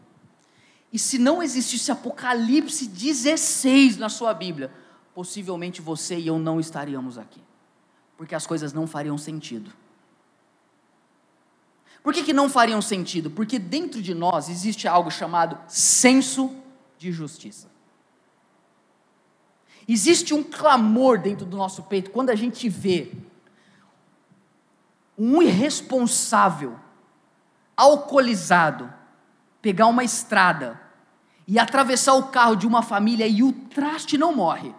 e se não existisse Apocalipse 16 na sua Bíblia, possivelmente você e eu não estaríamos aqui, porque as coisas não fariam sentido. Por que, que não fariam sentido? Porque dentro de nós existe algo chamado senso de justiça. Existe um clamor dentro do nosso peito quando a gente vê um irresponsável, alcoolizado, pegar uma estrada e atravessar o carro de uma família e o traste não morre,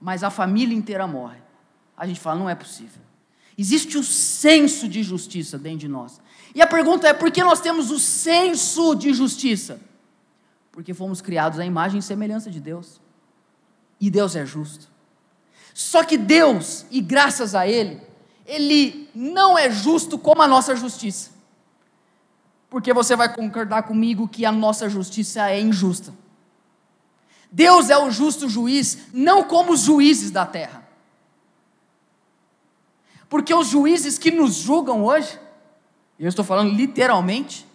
mas a família inteira morre. A gente fala, não é possível. Existe o senso de justiça dentro de nós. E a pergunta é: por que nós temos o senso de justiça? Porque fomos criados à imagem e semelhança de Deus. E Deus é justo. Só que Deus, e graças a Ele, Ele não é justo como a nossa justiça. Porque você vai concordar comigo que a nossa justiça é injusta. Deus é o justo juiz, não como os juízes da terra. Porque os juízes que nos julgam hoje, eu estou falando literalmente,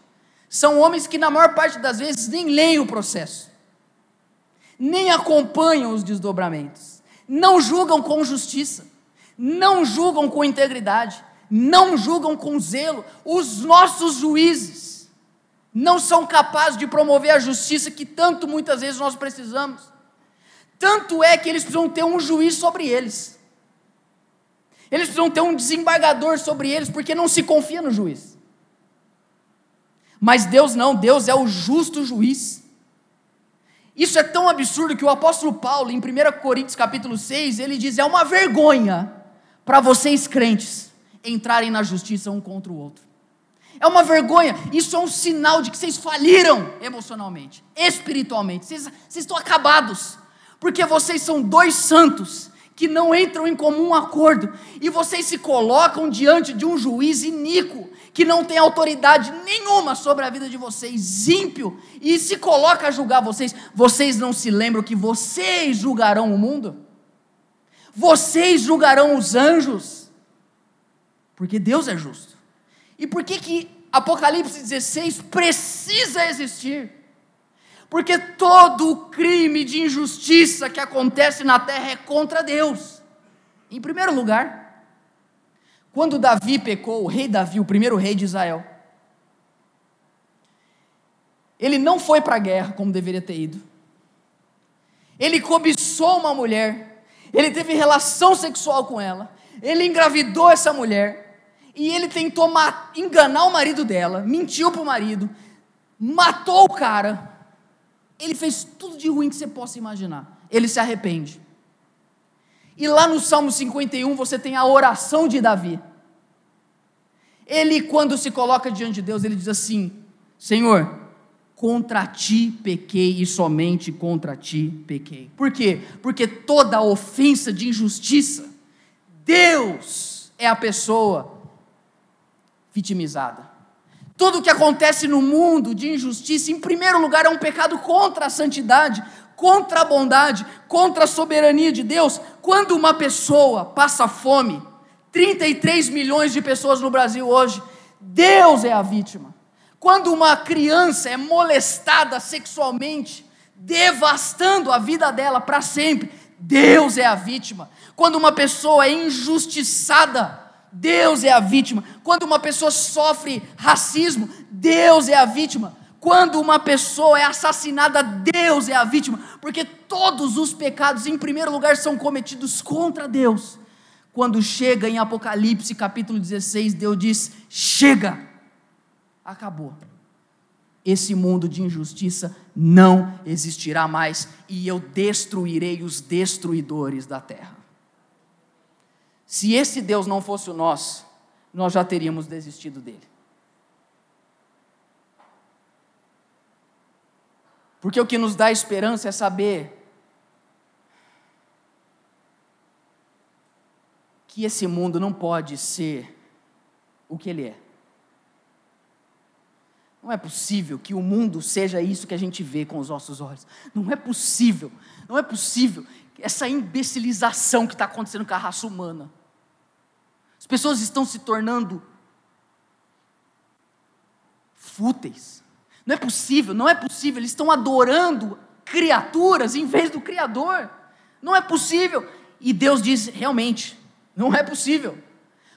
são homens que na maior parte das vezes nem leem o processo, nem acompanham os desdobramentos, não julgam com justiça, não julgam com integridade, não julgam com zelo. Os nossos juízes não são capazes de promover a justiça que tanto muitas vezes nós precisamos. Tanto é que eles precisam ter um juiz sobre eles. Eles precisam ter um desembargador sobre eles, porque não se confia no juiz. Mas Deus não, Deus é o justo juiz. Isso é tão absurdo que o apóstolo Paulo, em 1 Coríntios capítulo 6, ele diz: é uma vergonha para vocês crentes entrarem na justiça um contra o outro. É uma vergonha, isso é um sinal de que vocês faliram emocionalmente, espiritualmente, vocês, vocês estão acabados, porque vocês são dois santos que não entram em comum acordo, e vocês se colocam diante de um juiz iníquo, que não tem autoridade nenhuma sobre a vida de vocês, ímpio, e se coloca a julgar vocês, vocês não se lembram que vocês julgarão o mundo? Vocês julgarão os anjos? Porque Deus é justo. E por que que Apocalipse 16 precisa existir? Porque todo o crime de injustiça que acontece na terra é contra Deus. Em primeiro lugar, quando Davi pecou, o rei Davi, o primeiro rei de Israel, Ele não foi para a guerra como deveria ter ido. Ele cobiçou uma mulher. Ele teve relação sexual com ela. Ele engravidou essa mulher. E ele tentou enganar o marido dela. Mentiu para o marido. Matou o cara. Ele fez tudo de ruim que você possa imaginar. Ele se arrepende. E lá no Salmo 51 você tem a oração de Davi. Ele, quando se coloca diante de Deus, ele diz assim: Senhor, contra ti pequei e somente contra ti pequei. Por quê? Porque toda ofensa de injustiça, Deus é a pessoa vitimizada. Tudo que acontece no mundo de injustiça, em primeiro lugar, é um pecado contra a santidade, contra a bondade, contra a soberania de Deus. Quando uma pessoa passa fome, 33 milhões de pessoas no Brasil hoje, Deus é a vítima. Quando uma criança é molestada sexualmente, devastando a vida dela para sempre, Deus é a vítima. Quando uma pessoa é injustiçada, Deus é a vítima. Quando uma pessoa sofre racismo, Deus é a vítima. Quando uma pessoa é assassinada, Deus é a vítima, porque todos os pecados, em primeiro lugar, são cometidos contra Deus. Quando chega em Apocalipse capítulo 16, Deus diz: chega, acabou. Esse mundo de injustiça não existirá mais, e eu destruirei os destruidores da terra. Se esse Deus não fosse o nosso, nós já teríamos desistido dele. Porque o que nos dá esperança é saber que esse mundo não pode ser o que ele é. Não é possível que o mundo seja isso que a gente vê com os nossos olhos. Não é possível. Não é possível essa imbecilização que está acontecendo com a raça humana. As pessoas estão se tornando fúteis. Não é possível, não é possível. Eles estão adorando criaturas em vez do Criador. Não é possível. E Deus diz: realmente, não é possível.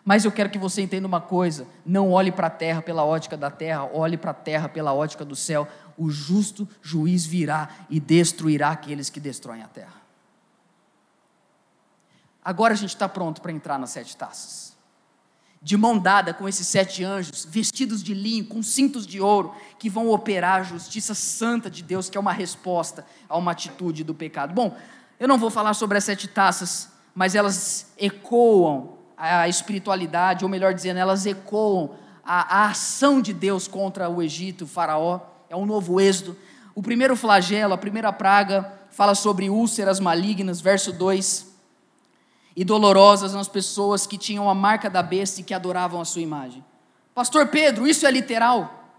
Mas eu quero que você entenda uma coisa: não olhe para a terra pela ótica da terra, olhe para a terra pela ótica do céu. O justo juiz virá e destruirá aqueles que destroem a terra. Agora a gente está pronto para entrar nas sete taças de mão dada com esses sete anjos, vestidos de linho, com cintos de ouro, que vão operar a justiça santa de Deus, que é uma resposta a uma atitude do pecado. Bom, eu não vou falar sobre as sete taças, mas elas ecoam a espiritualidade, ou melhor dizendo, elas ecoam a, a ação de Deus contra o Egito, o Faraó. É um novo êxodo. O primeiro flagelo, a primeira praga, fala sobre úlceras malignas, verso 2 e dolorosas nas pessoas que tinham a marca da besta e que adoravam a sua imagem. Pastor Pedro, isso é literal?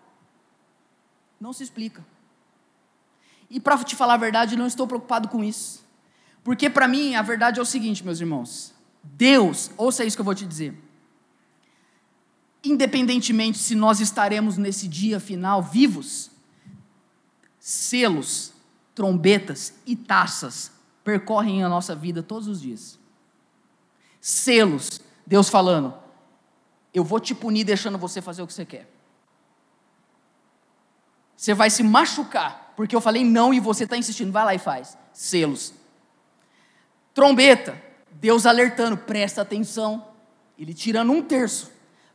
Não se explica. E para te falar a verdade, não estou preocupado com isso. Porque para mim a verdade é o seguinte, meus irmãos: Deus, ouça isso que eu vou te dizer. Independentemente se nós estaremos nesse dia final vivos, selos, trombetas e taças percorrem a nossa vida todos os dias selos. Deus falando: Eu vou te punir deixando você fazer o que você quer. Você vai se machucar, porque eu falei não e você está insistindo, vai lá e faz. Selos. Trombeta, Deus alertando, presta atenção. Ele tirando um terço.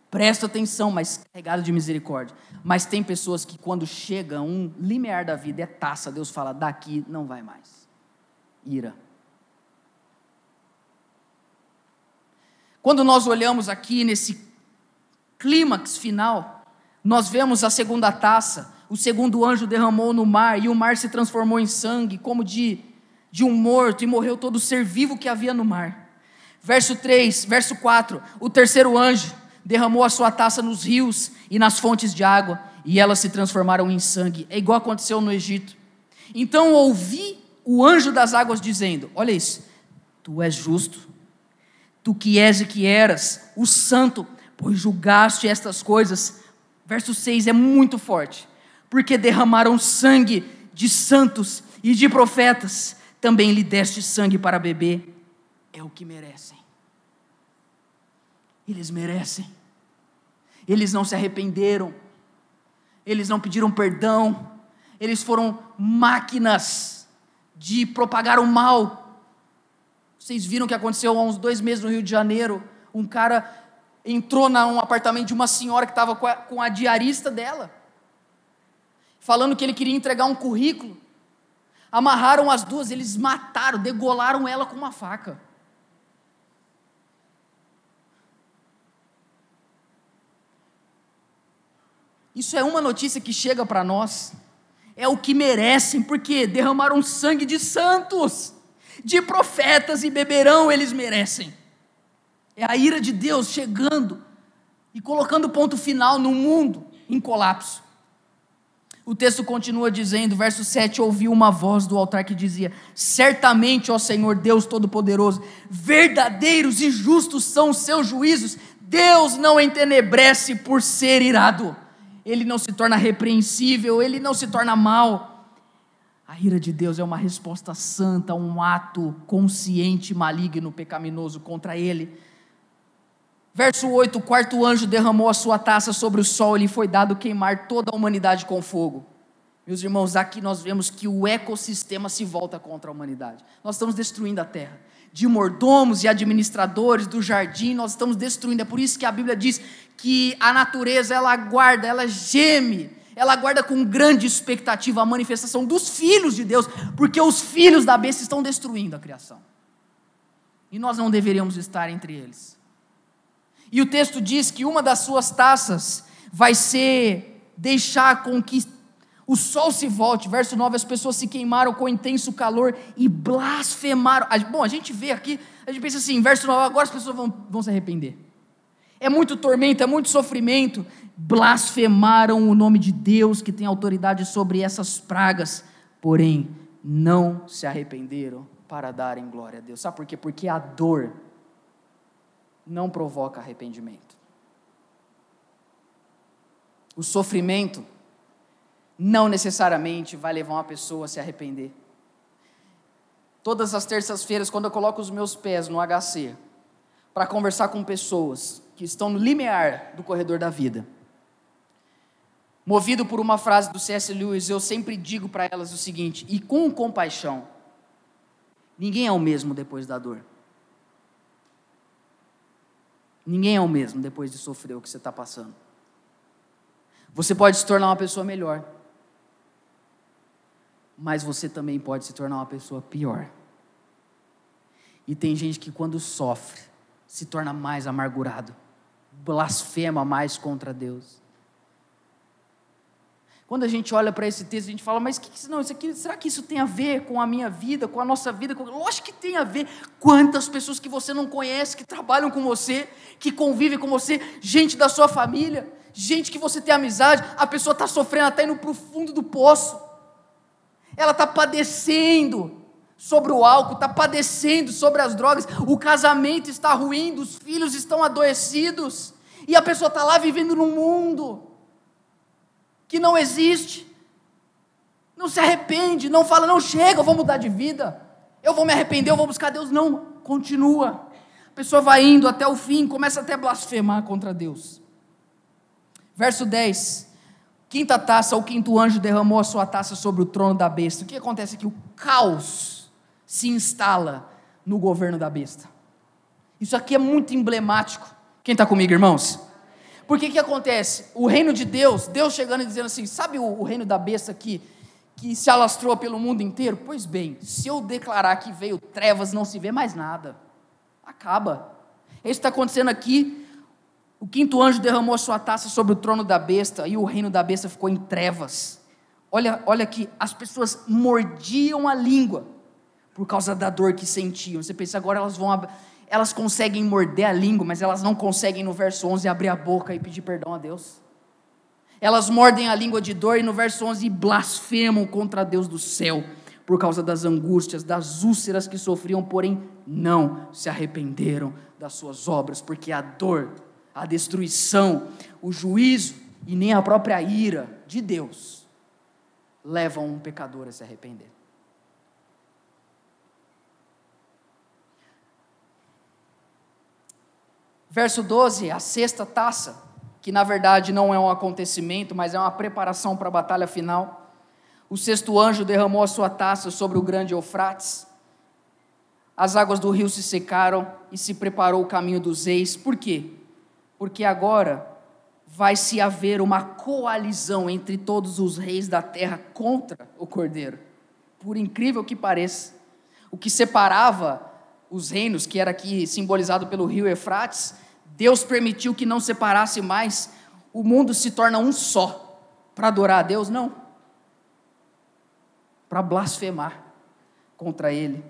Presta atenção, mas carregado de misericórdia. Mas tem pessoas que quando chega um limiar da vida, é taça, Deus fala, daqui não vai mais. Ira. Quando nós olhamos aqui nesse clímax final, nós vemos a segunda taça, o segundo anjo derramou no mar e o mar se transformou em sangue, como de, de um morto, e morreu todo ser vivo que havia no mar. Verso 3, verso 4: o terceiro anjo derramou a sua taça nos rios e nas fontes de água, e elas se transformaram em sangue. É igual aconteceu no Egito. Então ouvi o anjo das águas dizendo: Olha isso, tu és justo tu que és e que eras, o santo, pois julgaste estas coisas. Verso 6 é muito forte. Porque derramaram sangue de santos e de profetas, também lhe deste sangue para beber. É o que merecem. Eles merecem. Eles não se arrependeram. Eles não pediram perdão. Eles foram máquinas de propagar o mal. Vocês viram o que aconteceu há uns dois meses no Rio de Janeiro? Um cara entrou num apartamento de uma senhora que estava com, com a diarista dela, falando que ele queria entregar um currículo. Amarraram as duas, eles mataram, degolaram ela com uma faca. Isso é uma notícia que chega para nós. É o que merecem, porque derramaram sangue de santos, de profetas e beberão eles merecem. É a ira de Deus chegando e colocando ponto final no mundo em colapso. O texto continua dizendo, verso 7: Ouviu uma voz do altar que dizia: Certamente, ó Senhor Deus Todo-Poderoso, verdadeiros e justos são os seus juízos, Deus não entenebrece por ser irado, ele não se torna repreensível, ele não se torna mal. A ira de Deus é uma resposta santa um ato consciente, maligno, pecaminoso contra ele. Verso 8: O quarto anjo derramou a sua taça sobre o sol e lhe foi dado queimar toda a humanidade com fogo. Meus irmãos, aqui nós vemos que o ecossistema se volta contra a humanidade. Nós estamos destruindo a terra. De mordomos e administradores do jardim, nós estamos destruindo. É por isso que a Bíblia diz que a natureza ela aguarda, ela geme, ela aguarda com grande expectativa a manifestação dos filhos de Deus, porque os filhos da besta estão destruindo a criação. E nós não deveríamos estar entre eles. E o texto diz que uma das suas taças vai ser deixar com que o sol se volte. Verso 9: as pessoas se queimaram com intenso calor e blasfemaram. Bom, a gente vê aqui, a gente pensa assim, verso 9, agora as pessoas vão, vão se arrepender. É muito tormento, é muito sofrimento. Blasfemaram o nome de Deus que tem autoridade sobre essas pragas, porém não se arrependeram para darem glória a Deus. Sabe por quê? Porque a dor não provoca arrependimento. O sofrimento não necessariamente vai levar uma pessoa a se arrepender. Todas as terças-feiras, quando eu coloco os meus pés no HC, para conversar com pessoas que estão no limiar do corredor da vida, movido por uma frase do C.S. Lewis, eu sempre digo para elas o seguinte: e com compaixão, ninguém é o mesmo depois da dor. Ninguém é o mesmo depois de sofrer o que você está passando. Você pode se tornar uma pessoa melhor, mas você também pode se tornar uma pessoa pior. E tem gente que, quando sofre, se torna mais amargurado, blasfema mais contra Deus. Quando a gente olha para esse texto, a gente fala, mas que, não, isso aqui, será que isso tem a ver com a minha vida, com a nossa vida? Lógico que tem a ver. Quantas pessoas que você não conhece, que trabalham com você, que convivem com você, gente da sua família, gente que você tem amizade, a pessoa está sofrendo, está indo para o fundo do poço. Ela está padecendo sobre o álcool, está padecendo sobre as drogas, o casamento está ruindo, os filhos estão adoecidos, e a pessoa está lá vivendo no mundo que não existe. Não se arrepende, não fala, não chega, eu vou mudar de vida. Eu vou me arrepender, eu vou buscar Deus. Não, continua. A pessoa vai indo até o fim, começa até a blasfemar contra Deus. Verso 10. Quinta taça, o quinto anjo derramou a sua taça sobre o trono da besta. O que acontece aqui? O caos se instala no governo da besta. Isso aqui é muito emblemático. Quem está comigo, irmãos? Porque que acontece? O reino de Deus, Deus chegando e dizendo assim: sabe o, o reino da besta que, que se alastrou pelo mundo inteiro? Pois bem, se eu declarar que veio trevas, não se vê mais nada. Acaba. É isso que está acontecendo aqui. O quinto anjo derramou sua taça sobre o trono da besta e o reino da besta ficou em trevas. Olha, olha que as pessoas mordiam a língua por causa da dor que sentiam. Você pensa, agora elas vão elas conseguem morder a língua, mas elas não conseguem no verso 11 abrir a boca e pedir perdão a Deus. Elas mordem a língua de dor e no verso 11 blasfemam contra Deus do céu por causa das angústias, das úlceras que sofriam, porém não se arrependeram das suas obras, porque a dor, a destruição, o juízo e nem a própria ira de Deus levam um pecador a se arrepender. Verso 12, a sexta taça, que na verdade não é um acontecimento, mas é uma preparação para a batalha final. O sexto anjo derramou a sua taça sobre o grande Eufrates. As águas do rio se secaram e se preparou o caminho dos reis. Por quê? Porque agora vai se haver uma coalizão entre todos os reis da terra contra o cordeiro. Por incrível que pareça, o que separava os reinos, que era aqui simbolizado pelo rio Eufrates, Deus permitiu que não separasse mais, o mundo se torna um só. Para adorar a Deus, não. Para blasfemar contra Ele.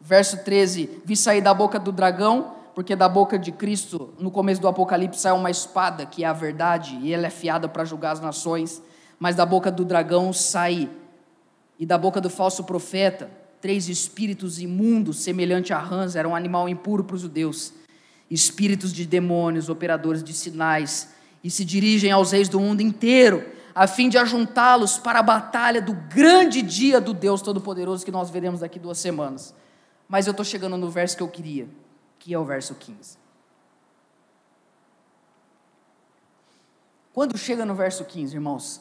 Verso 13: Vi sair da boca do dragão, porque da boca de Cristo, no começo do Apocalipse, sai uma espada, que é a verdade, e ela é fiada para julgar as nações. Mas da boca do dragão sai, e da boca do falso profeta, três espíritos imundos, semelhante a rãs, era um animal impuro para os judeus, espíritos de demônios, operadores de sinais, e se dirigem aos reis do mundo inteiro, a fim de ajuntá-los para a batalha do grande dia do Deus Todo-Poderoso que nós veremos daqui duas semanas. Mas eu estou chegando no verso que eu queria, que é o verso 15. Quando chega no verso 15, irmãos,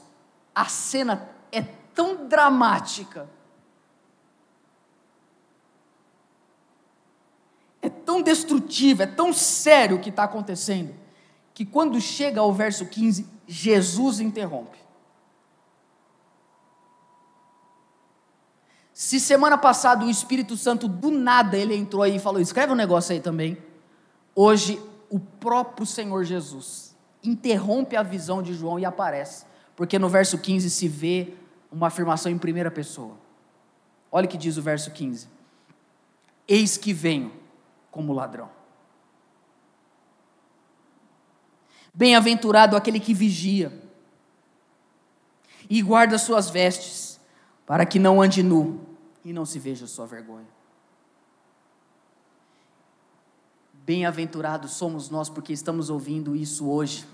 a cena é tão dramática tão destrutivo, é tão sério o que está acontecendo, que quando chega ao verso 15, Jesus interrompe. Se semana passada o Espírito Santo do nada ele entrou aí e falou: escreve um negócio aí também. Hoje o próprio Senhor Jesus interrompe a visão de João e aparece, porque no verso 15 se vê uma afirmação em primeira pessoa. Olha o que diz o verso 15: Eis que venho como ladrão. Bem-aventurado aquele que vigia e guarda suas vestes, para que não ande nu e não se veja sua vergonha. Bem-aventurados somos nós porque estamos ouvindo isso hoje,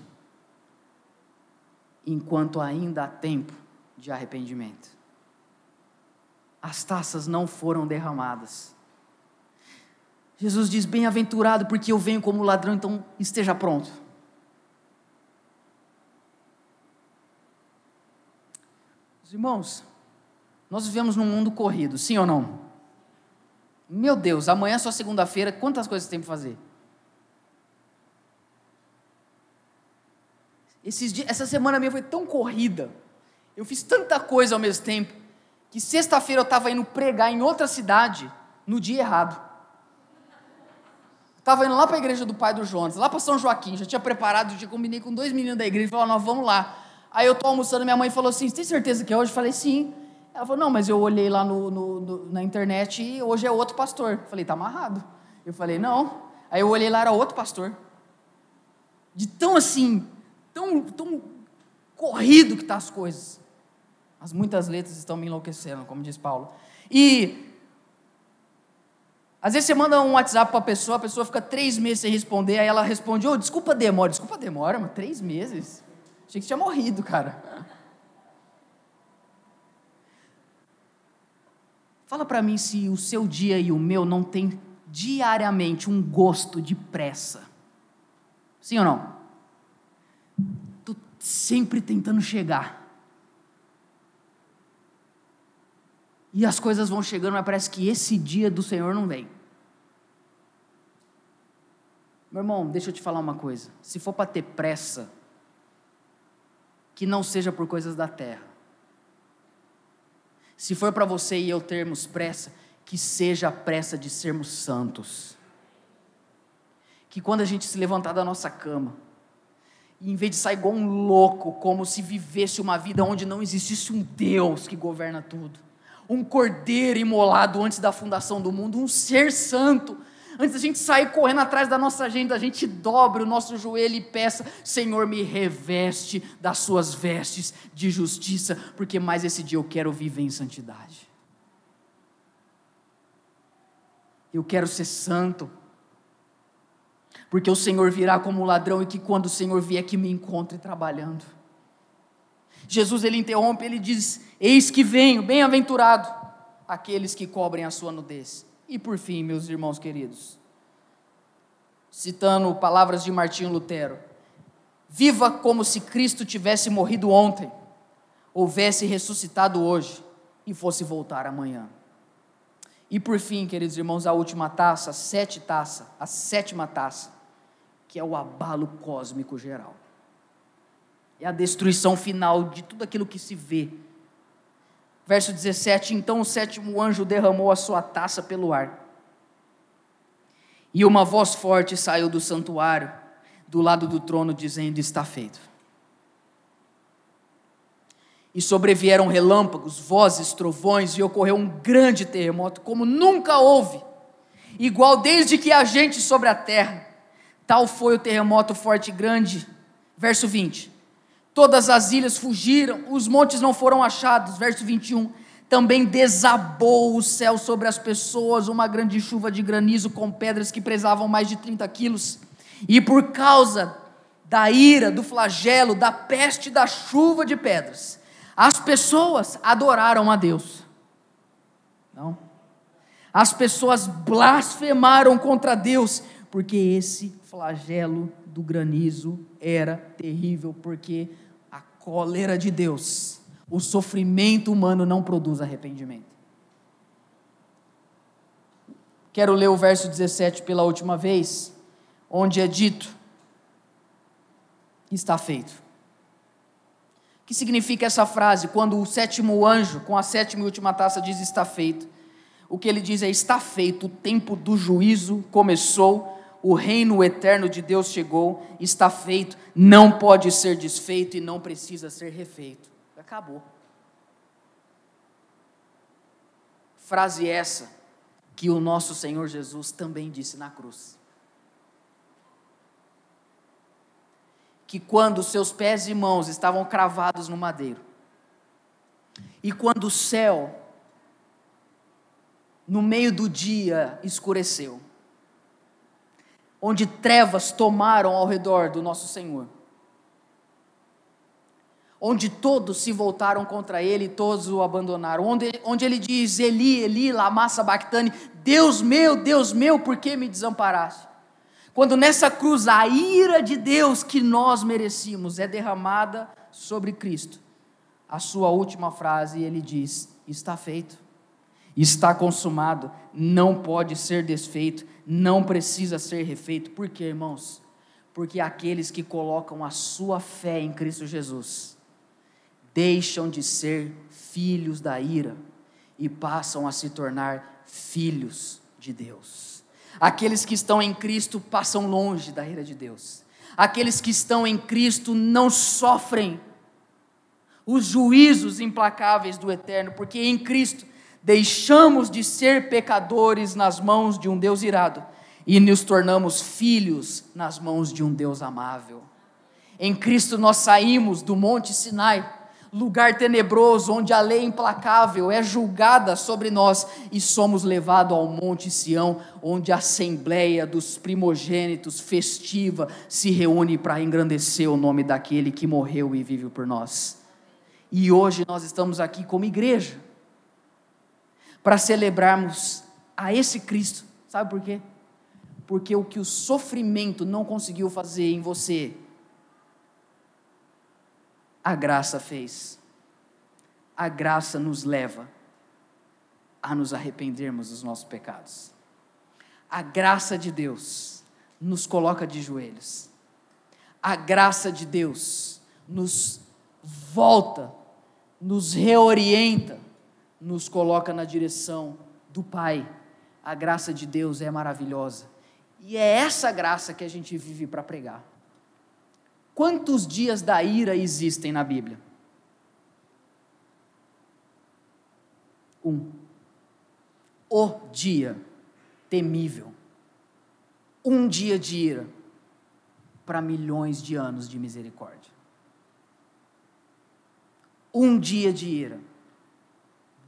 enquanto ainda há tempo de arrependimento. As taças não foram derramadas Jesus diz: Bem-aventurado, porque eu venho como ladrão, então esteja pronto. Os irmãos, nós vivemos num mundo corrido, sim ou não? Meu Deus, amanhã é só segunda-feira, quantas coisas tem para fazer? Dias, essa semana minha foi tão corrida, eu fiz tanta coisa ao mesmo tempo, que sexta-feira eu estava indo pregar em outra cidade no dia errado. Estava indo lá para a igreja do pai do Jonas, lá para São Joaquim, já tinha preparado, já combinei com dois meninos da igreja, falou, nós vamos lá. Aí eu estou almoçando, minha mãe falou assim, tem certeza que é hoje? Eu falei, sim. Ela falou, não, mas eu olhei lá no, no, no, na internet e hoje é outro pastor. Eu falei, tá amarrado. Eu falei, não. Aí eu olhei lá, era outro pastor. De tão assim, tão, tão corrido que tá as coisas. As muitas letras estão me enlouquecendo, como diz Paulo. E às vezes você manda um WhatsApp para a pessoa, a pessoa fica três meses sem responder, aí ela responde, ô, oh, desculpa a demora. Desculpa a demora, mas três meses? Achei que tinha morrido, cara. Fala para mim se o seu dia e o meu não tem diariamente um gosto de pressa. Sim ou não? Tô sempre tentando chegar. E as coisas vão chegando, mas parece que esse dia do Senhor não vem. Meu irmão, deixa eu te falar uma coisa. Se for para ter pressa, que não seja por coisas da terra. Se for para você e eu termos pressa, que seja a pressa de sermos santos. Que quando a gente se levantar da nossa cama, e em vez de sair igual um louco, como se vivesse uma vida onde não existisse um Deus que governa tudo, um cordeiro imolado antes da fundação do mundo, um ser santo. Antes da gente sair correndo atrás da nossa agenda, a gente dobre o nosso joelho e peça: Senhor, me reveste das suas vestes de justiça, porque mais esse dia eu quero viver em santidade. Eu quero ser santo, porque o Senhor virá como ladrão e que quando o Senhor vier que me encontre trabalhando. Jesus ele interrompe, ele diz: Eis que venho, bem-aventurado aqueles que cobrem a sua nudez. E por fim, meus irmãos queridos, citando palavras de Martinho Lutero: Viva como se Cristo tivesse morrido ontem, houvesse ressuscitado hoje e fosse voltar amanhã. E por fim, queridos irmãos, a última taça, a sete taça, a sétima taça, que é o abalo cósmico geral. É a destruição final de tudo aquilo que se vê. Verso 17: Então o sétimo anjo derramou a sua taça pelo ar. E uma voz forte saiu do santuário, do lado do trono, dizendo: Está feito. E sobrevieram relâmpagos, vozes, trovões, e ocorreu um grande terremoto, como nunca houve, igual desde que há gente sobre a terra. Tal foi o terremoto forte e grande. Verso 20. Todas as ilhas fugiram, os montes não foram achados. Verso 21. Também desabou o céu sobre as pessoas, uma grande chuva de granizo com pedras que pesavam mais de 30 quilos. E por causa da ira, do flagelo, da peste, da chuva de pedras, as pessoas adoraram a Deus. Não. As pessoas blasfemaram contra Deus, porque esse flagelo do granizo era terrível, porque cólera de Deus o sofrimento humano não produz arrependimento. Quero ler o verso 17 pela última vez, onde é dito: está feito. O que significa essa frase? Quando o sétimo anjo, com a sétima e última taça, diz está feito. O que ele diz é: está feito, o tempo do juízo começou, o reino eterno de Deus chegou, está feito, não pode ser desfeito e não precisa ser refeito. Acabou. Frase essa que o nosso Senhor Jesus também disse na cruz. Que quando seus pés e mãos estavam cravados no madeiro, e quando o céu, no meio do dia, escureceu, onde trevas tomaram ao redor do nosso Senhor, onde todos se voltaram contra ele e todos o abandonaram, onde, onde ele diz, Eli, Eli, lama sabachthani, Deus meu, Deus meu, por que me desamparaste? Quando nessa cruz a ira de Deus que nós merecíamos é derramada sobre Cristo, a sua última frase ele diz, está feito, está consumado, não pode ser desfeito, não precisa ser refeito, por quê, irmãos? Porque aqueles que colocam a sua fé em Cristo Jesus, deixam de ser filhos da ira e passam a se tornar filhos de Deus. Aqueles que estão em Cristo passam longe da ira de Deus. Aqueles que estão em Cristo não sofrem os juízos implacáveis do eterno, porque em Cristo deixamos de ser pecadores nas mãos de um Deus irado e nos tornamos filhos nas mãos de um Deus amável. Em Cristo nós saímos do Monte Sinai lugar tenebroso, onde a lei implacável é julgada sobre nós e somos levados ao Monte Sião, onde a assembleia dos primogênitos festiva se reúne para engrandecer o nome daquele que morreu e vive por nós. E hoje nós estamos aqui como igreja para celebrarmos a esse Cristo. Sabe por quê? Porque o que o sofrimento não conseguiu fazer em você, a graça fez. A graça nos leva a nos arrependermos dos nossos pecados. A graça de Deus nos coloca de joelhos. A graça de Deus nos volta, nos reorienta, nos coloca na direção do Pai. A graça de Deus é maravilhosa. E é essa graça que a gente vive para pregar. Quantos dias da ira existem na Bíblia? Um. O dia temível. Um dia de ira para milhões de anos de misericórdia. Um dia de ira.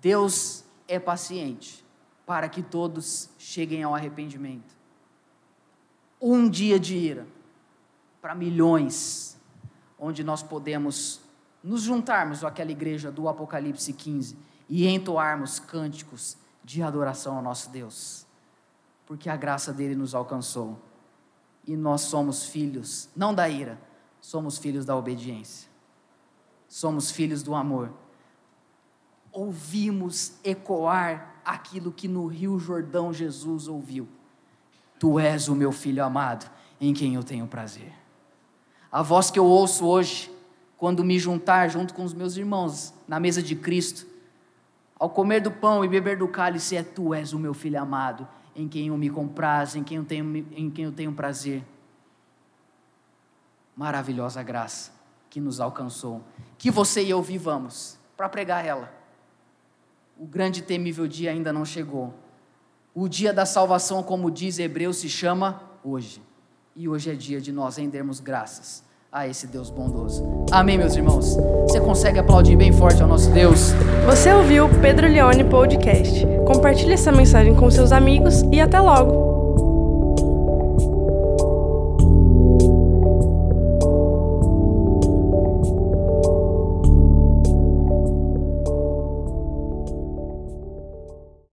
Deus é paciente para que todos cheguem ao arrependimento. Um dia de ira para milhões, onde nós podemos nos juntarmos àquela igreja do Apocalipse 15 e entoarmos cânticos de adoração ao nosso Deus, porque a graça dele nos alcançou e nós somos filhos, não da ira, somos filhos da obediência. somos filhos do amor. Ouvimos ecoar aquilo que no Rio Jordão Jesus ouviu. Tu és o meu filho amado, em quem eu tenho prazer. A voz que eu ouço hoje, quando me juntar junto com os meus irmãos na mesa de Cristo, ao comer do pão e beber do cálice, é tu és o meu filho amado, em quem eu me comprazo, em quem eu tenho, em quem eu tenho prazer. Maravilhosa graça que nos alcançou, que você e eu vivamos para pregar ela. O grande e temível dia ainda não chegou. O dia da salvação, como diz Hebreus, se chama hoje. E hoje é dia de nós rendermos graças a esse Deus bondoso. Amém, meus irmãos? Você consegue aplaudir bem forte ao nosso Deus? Você ouviu o Pedro Leone Podcast. Compartilhe essa mensagem com seus amigos e até logo!